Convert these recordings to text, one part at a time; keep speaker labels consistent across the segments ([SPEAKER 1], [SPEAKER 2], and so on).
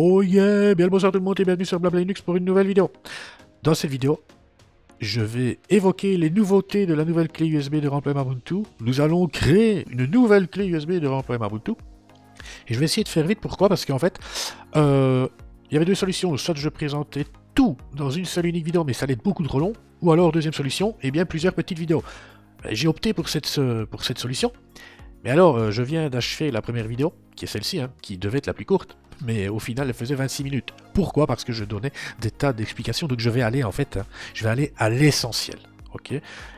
[SPEAKER 1] Oh yeah Bien le bonsoir tout le monde et bienvenue sur Blabla Linux pour une nouvelle vidéo. Dans cette vidéo, je vais évoquer les nouveautés de la nouvelle clé USB de remplacement Ubuntu. Nous allons créer une nouvelle clé USB de remplacement Ubuntu. Et je vais essayer de faire vite, pourquoi? Parce qu'en fait, euh, il y avait deux solutions. Soit je présentais tout dans une seule unique vidéo, mais ça allait être beaucoup trop long. Ou alors, deuxième solution, et eh bien plusieurs petites vidéos. J'ai opté pour cette, pour cette solution. Mais alors, euh, je viens d'achever la première vidéo, qui est celle-ci, hein, qui devait être la plus courte, mais au final, elle faisait 26 minutes. Pourquoi? Parce que je donnais des tas d'explications, donc je vais aller en fait, je vais aller à l'essentiel.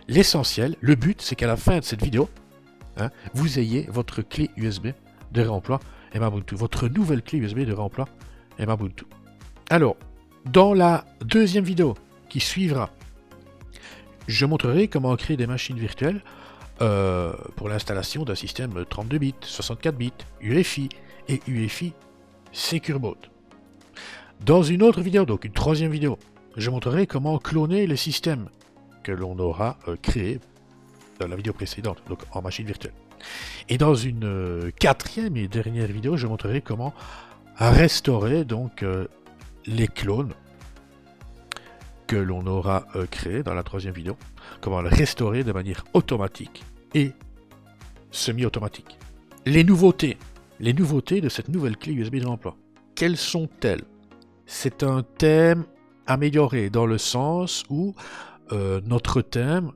[SPEAKER 1] L'essentiel, le but, c'est qu'à la fin de cette vidéo, hein, vous ayez votre clé USB de réemploi Ubuntu, votre nouvelle clé USB de réemploi Ubuntu. Alors, dans la deuxième vidéo qui suivra, je montrerai comment créer des machines virtuelles euh, pour l'installation d'un système 32 bits, 64 bits, UEFI et UEFI Secure Boot. Dans une autre vidéo, donc une troisième vidéo, je montrerai comment cloner les systèmes que l'on aura euh, créés dans la vidéo précédente, donc en machine virtuelle. Et dans une euh, quatrième et dernière vidéo, je montrerai comment restaurer donc les clones que l'on aura créés dans la troisième vidéo, comment le restaurer de manière automatique et semi-automatique. Les nouveautés. Les nouveautés de cette nouvelle clé USB de l'emploi. Quelles sont-elles? C'est un thème amélioré dans le sens où euh, notre thème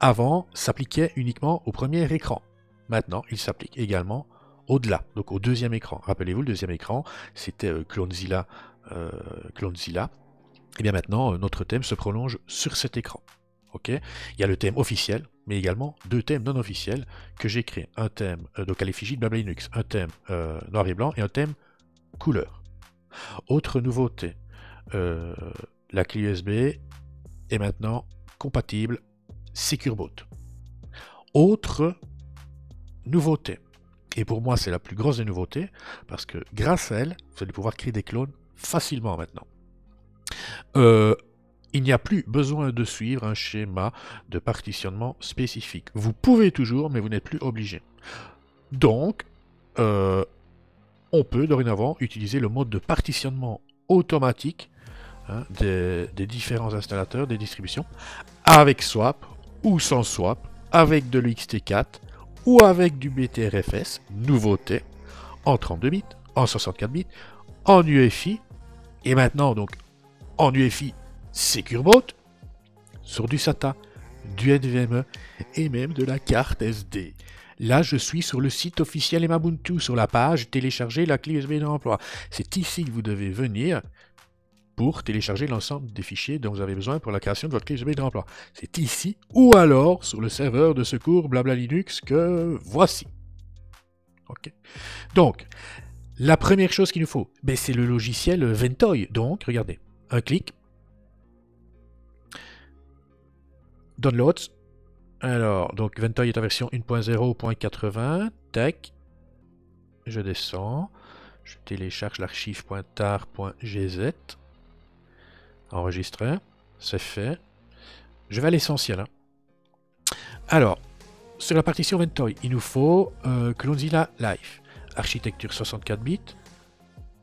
[SPEAKER 1] avant s'appliquait uniquement au premier écran. Maintenant, il s'applique également au-delà, donc au deuxième écran. Rappelez-vous, le deuxième écran, c'était euh, Clonezilla, euh, Clonezilla. Et bien maintenant, notre thème se prolonge sur cet écran. Il y a le thème officiel, mais également deux thèmes non officiels que j'ai créés. Un thème euh, donc à l'effigie de Blabla Linux, un thème euh, noir et blanc et un thème couleur. Autre nouveauté, euh, la clé USB est maintenant compatible SecureBoot. Autre nouveauté, et pour moi c'est la plus grosse des nouveautés, parce que grâce à elle, vous allez pouvoir créer des clones facilement maintenant. Il n'y a plus besoin de suivre un schéma de partitionnement spécifique. Vous pouvez toujours, mais vous n'êtes plus obligé. Donc, euh, on peut dorénavant utiliser le mode de partitionnement automatique hein, des, différents installateurs, des distributions, avec swap ou sans swap, avec de l'XT4 ou avec du BTRFS, nouveauté, en 32 bits, en 64 bits, en UEFI, et maintenant donc en UEFI SecureBoot, sur du SATA, du NVMe et même de la carte SD. Là, je suis sur le site officiel Emabuntu, sur la page télécharger la clé USB d'emploi. C'est ici que vous devez venir pour télécharger l'ensemble des fichiers dont vous avez besoin pour la création de votre clé USB d'emploi. C'est ici ou alors sur le serveur de secours Blabla Linux que voici. Ok. Donc, la première chose qu'il nous faut, ben, c'est le logiciel Ventoy. Donc, regardez, un clic, Downloads. Alors, donc Ventoy est en version 1.0.80. Tac. Je descends. Je télécharge l'archive .tar.gz. Enregistrer. C'est fait. Je vais à l'essentiel. Hein. Alors, sur la partition Ventoy, il nous faut euh, Clonezilla Live. Architecture 64 bits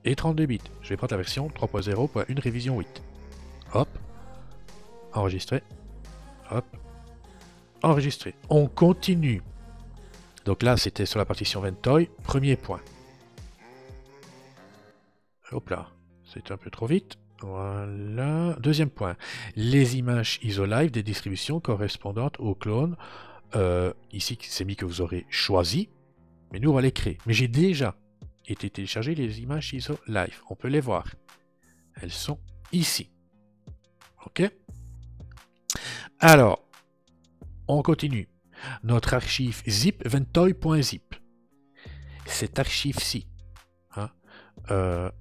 [SPEAKER 1] et 32 bits. Je vais prendre la version 3.0.1 révision 8. Hop. Enregistrer. Hop. Enregistré. On continue. Donc là, c'était sur la partition Ventoy. Premier point. Hop là. C'est un peu trop vite. Voilà. Deuxième point. Les images ISOLive des distributions correspondantes aux clones. Euh, ici, c'est mis que vous aurez choisi. Mais nous, on va les créer. Mais j'ai déjà été téléchargé les images ISO Live. On peut les voir. Elles sont ici. OK? Alors, on continue. Notre archive zip ventoy.zip. Cette archive-ci, hein, euh,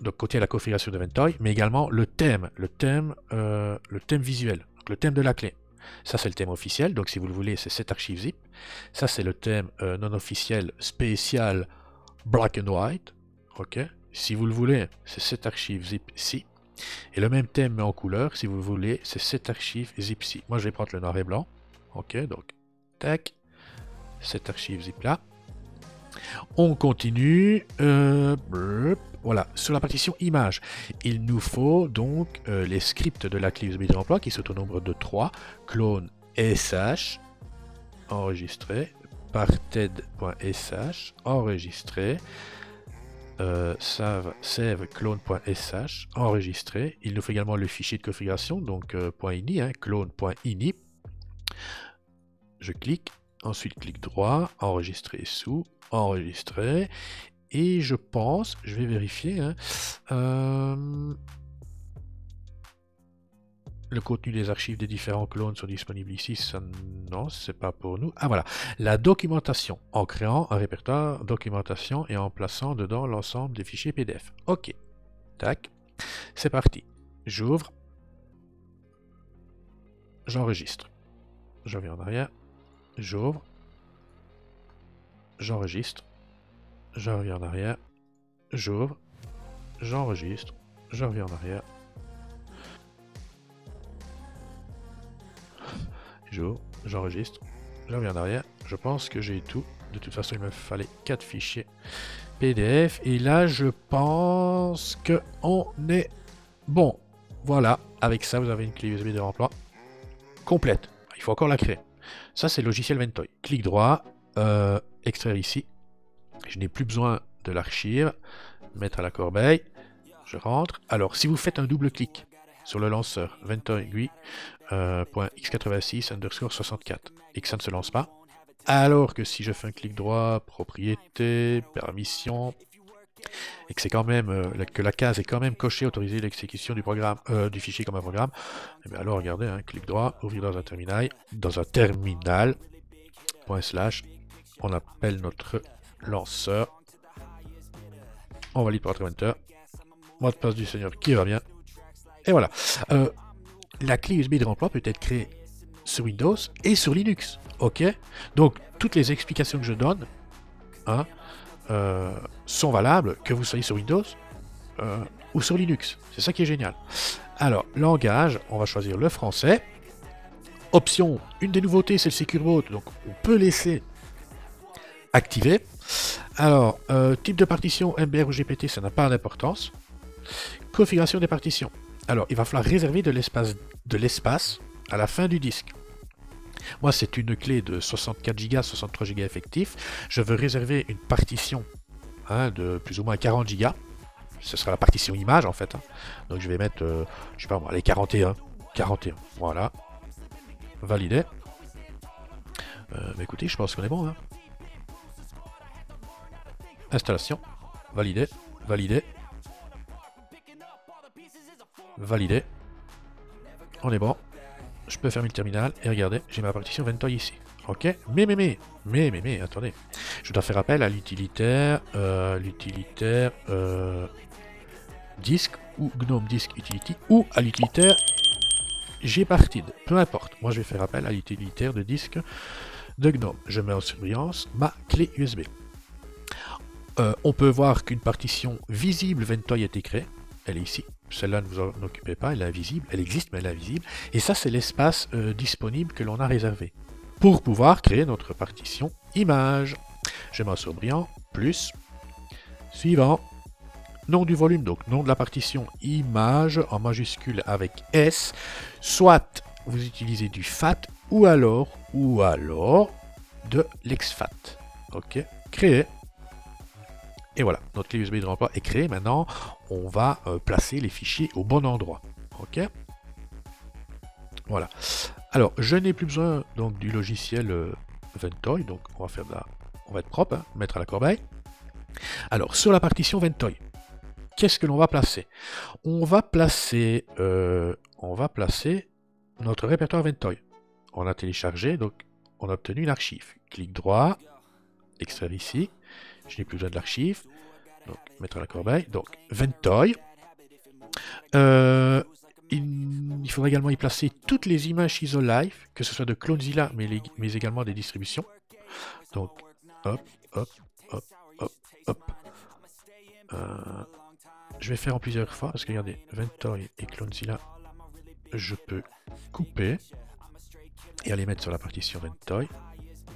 [SPEAKER 1] donc contient la configuration de Ventoy, mais également le thème, le thème, euh, visuel, le thème de la clé. Ça, c'est le thème officiel, donc si vous le voulez, c'est cette archive zip. Ça, c'est le thème euh, non officiel spécial black and white. Si vous le voulez, c'est cette archive zip-ci. Et le même thème mais en couleur, si vous voulez, c'est cette archive zip-ci. Moi, je vais prendre le noir et blanc. Ok, donc, tac, cette archive zip là. On continue. Euh, Voilà, sur la partition image, il nous faut donc euh, les scripts de la clé USB de remploi qui sont au nombre de 3, clone SH, enregistré, parted.sh, enregistré, euh, save, save clone.sh, enregistré. Il nous faut également le fichier de configuration, donc euh, .ini, hein, clone.ini. Je clique, ensuite clic droit, enregistrer sous, enregistrer. Et je pense, je vais vérifier, hein, euh, le contenu des archives des différents clones sont disponibles ici. Ça, non, c'est pas pour nous. Ah voilà, la documentation, en créant un répertoire documentation et en plaçant dedans l'ensemble des fichiers PDF. Ok, tac, c'est parti. J'ouvre, j'enregistre. Je reviens en arrière, j'ouvre, j'enregistre, je reviens en arrière, j'ouvre, j'enregistre, je reviens en arrière, j'enregistre, je reviens en arrière, je pense que j'ai tout. De toute façon, il me fallait 4 fichiers PDF. Et là, je pense que on est bon. Voilà, avec ça, vous avez une clé USB de remploi complète. Il faut encore la créer. Ça, c'est le logiciel Ventoy. Clic droit, euh, extraire ici. Je n'ai plus besoin de l'archive. Mettre à la corbeille. Je rentre. Alors, si vous faites un double clic sur le lanceur Ventoy euh, .x86 underscore 64 et que ça ne se lance pas, alors que si je fais un clic droit, propriété, permission, et que c'est quand même euh, que la case est quand même cochée, autoriser l'exécution du programme, euh, du fichier comme un programme, et eh alors regardez, hein, clic droit, ouvrir dans un terminal, dans un terminal, point slash, on appelle notre lanceur, on valide par enter, mot de passe du seigneur qui va bien, et voilà. Euh, la clé USB de remploi peut être créée sur Windows et sur Linux. Ok? Donc, toutes les explications que je donne hein, euh, sont valables, que vous soyez sur Windows euh, ou sur Linux. C'est ça qui est génial. Alors, langage, on va choisir le français. Option, une des nouveautés, c'est le Secure Boot, donc on peut laisser activer. Alors, type de partition, MBR ou GPT, ça n'a pas d'importance. Configuration des partitions. Alors, il va falloir réserver de l'espace à la fin du disque. Moi, c'est une clé de 64 Go, 63 Go effectif. Je veux réserver une partition hein, de plus ou moins 40 Go. Ce sera la partition image en fait. Hein. Donc je vais mettre, euh, je sais pas moi, les 41. 41. Voilà. Validé. Euh, écoutez, je pense qu'on est bon. Hein. Installation. Validé. Validé. Validé. On est bon. Je peux fermer le terminal et regardez, j'ai ma partition Ventoy ici. Ok Mais, mais, mais, mais, mais, mais, attendez. Je dois faire appel à l'utilitaire, euh, l'utilitaire euh, disque ou GNOME Disk Utility ou à l'utilitaire gpartid. Peu importe. Moi, je vais faire appel à l'utilitaire de disque de GNOME. Je mets en surveillance ma clé USB. Euh, on peut voir qu'une partition visible Ventoy a été créée. Elle est ici. Celle-là, ne vous en occupez pas, elle est invisible, elle existe, mais elle est invisible. Et ça, c'est l'espace euh, disponible que l'on a réservé pour pouvoir créer notre partition image. Je mets sur brillant, plus, suivant, nom du volume, donc nom de la partition image en majuscule avec S, soit vous utilisez du FAT ou alors, ou alors de l'exFAT. Ok, créer. Et voilà, notre clé USB de remploi est créée. Maintenant, on va euh, placer les fichiers au bon endroit. OK? Voilà. Alors, je n'ai plus besoin donc du logiciel euh, Ventoy. Donc, on va faire on va être propre, hein, mettre à la corbeille. Alors, sur la partition Ventoy, qu'est-ce que l'on va placer? On va placer, euh, on va placer notre répertoire Ventoy. On a téléchargé, donc on a obtenu une archive. Clic droit, extraire ici. Je n'ai plus besoin de l'archive. Donc, mettre la corbeille. Donc, Ventoy. Euh, il, faudra également y placer toutes les images ISO Live, que ce soit de Clonezilla, mais, mais également des distributions. Donc, hop, hop, hop, hop, hop. Euh, je vais faire en plusieurs fois, parce que regardez, Ventoy et Clonezilla, je peux couper et aller mettre sur la partition Ventoy.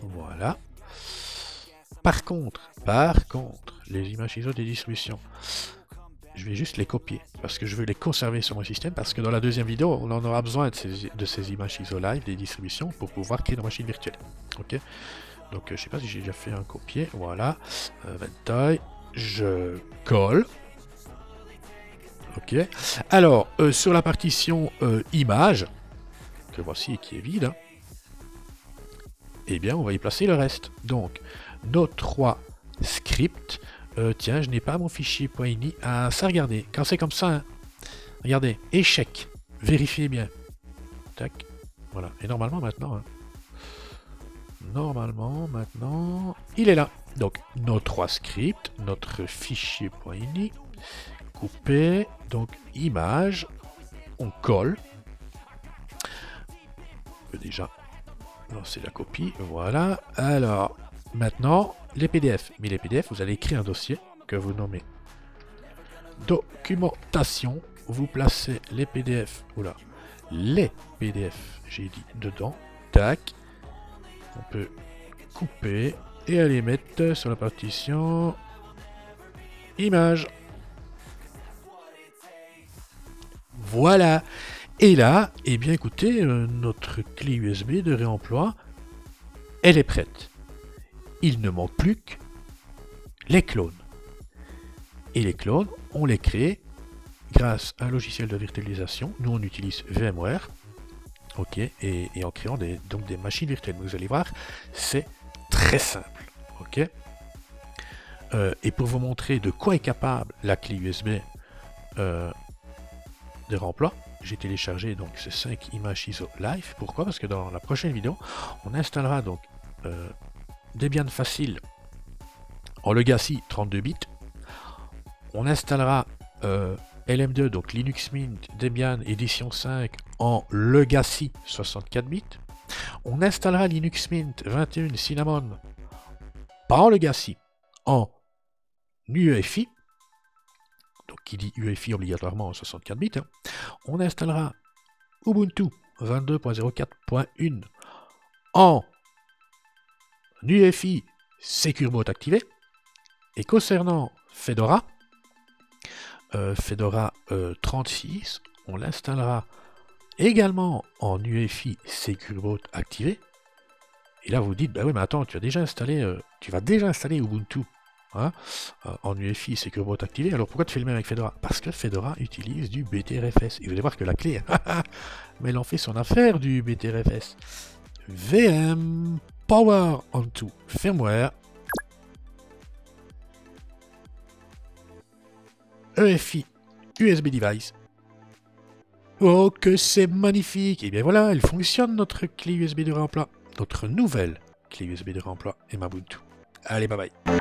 [SPEAKER 1] Voilà. Par contre, par contre, les images ISO des distributions, je vais juste les copier parce que je veux les conserver sur mon système parce que dans la deuxième vidéo, on en aura besoin de ces, images ISO live, des distributions pour pouvoir créer nos machines virtuelles. Ok? Donc, euh, je sais pas si j'ai déjà fait un copier. Voilà. Euh, je colle. Ok. Alors, euh, sur la partition euh, image, que voici qui est vide, hein, eh bien, on va y placer le reste. Donc, nos trois scripts. Euh, tiens, je n'ai pas mon fichier .ini. Ah, ça, regardez. Quand c'est comme ça, hein, regardez. Échec. Vérifiez bien. Tac. Voilà. Et normalement, maintenant... Hein, normalement, maintenant... Il est là. Donc, nos trois scripts. Notre fichier .ini. Couper. Donc, image. On colle. On peut déjà lancer la copie. Voilà. Alors, maintenant, les PDF. Mais les PDF, vous allez écrire un dossier que vous nommez documentation. Vous placez les PDF, oula, les PDF, j'ai dit dedans. Tac. On peut couper et aller mettre sur la partition image. Voilà. Et là, eh bien écoutez, euh, notre clé USB de réemploi, elle est prête il ne manque plus que les clones. Et les clones, on les crée grâce à un logiciel de virtualisation. Nous, on utilise VMware. Ok, et, en créant des, donc des machines virtuelles. Vous allez voir, c'est très simple. Euh, et pour vous montrer de quoi est capable la clé USB euh, de remploi, j'ai téléchargé donc ces 5 images ISO live. Pourquoi? Parce que dans la prochaine vidéo, on installera donc euh, Debian facile en Legacy 32 bits. On installera euh, LM2, donc Linux Mint Debian édition 5 en Legacy 64 bits. On installera Linux Mint 21 Cinnamon, pas en Legacy, en UEFI. Donc qui dit UEFI obligatoirement en 64 bits. Hein. On installera Ubuntu 22.04.1 en UEFI Secure Boot activé. Et concernant Fedora, euh, Fedora 36, euh, on l'installera également en UEFI Secure Boot activé. Et là, vous dites, bah oui, mais attends, tu as déjà installé, euh, tu vas déjà installer Ubuntu hein, en UEFI Secure Boot activé. Alors pourquoi tu fais le même avec Fedora? Parce que Fedora utilise du BTRFS. Et vous allez voir que la clé, mais elle en fait son affaire du BTRFS. VM Power onto Firmware EFI USB device. Oh, que c'est magnifique Et bien voilà, elle fonctionne notre clé USB de remploi. Notre nouvelle clé USB de remploi et Mabuntu. Allez, bye bye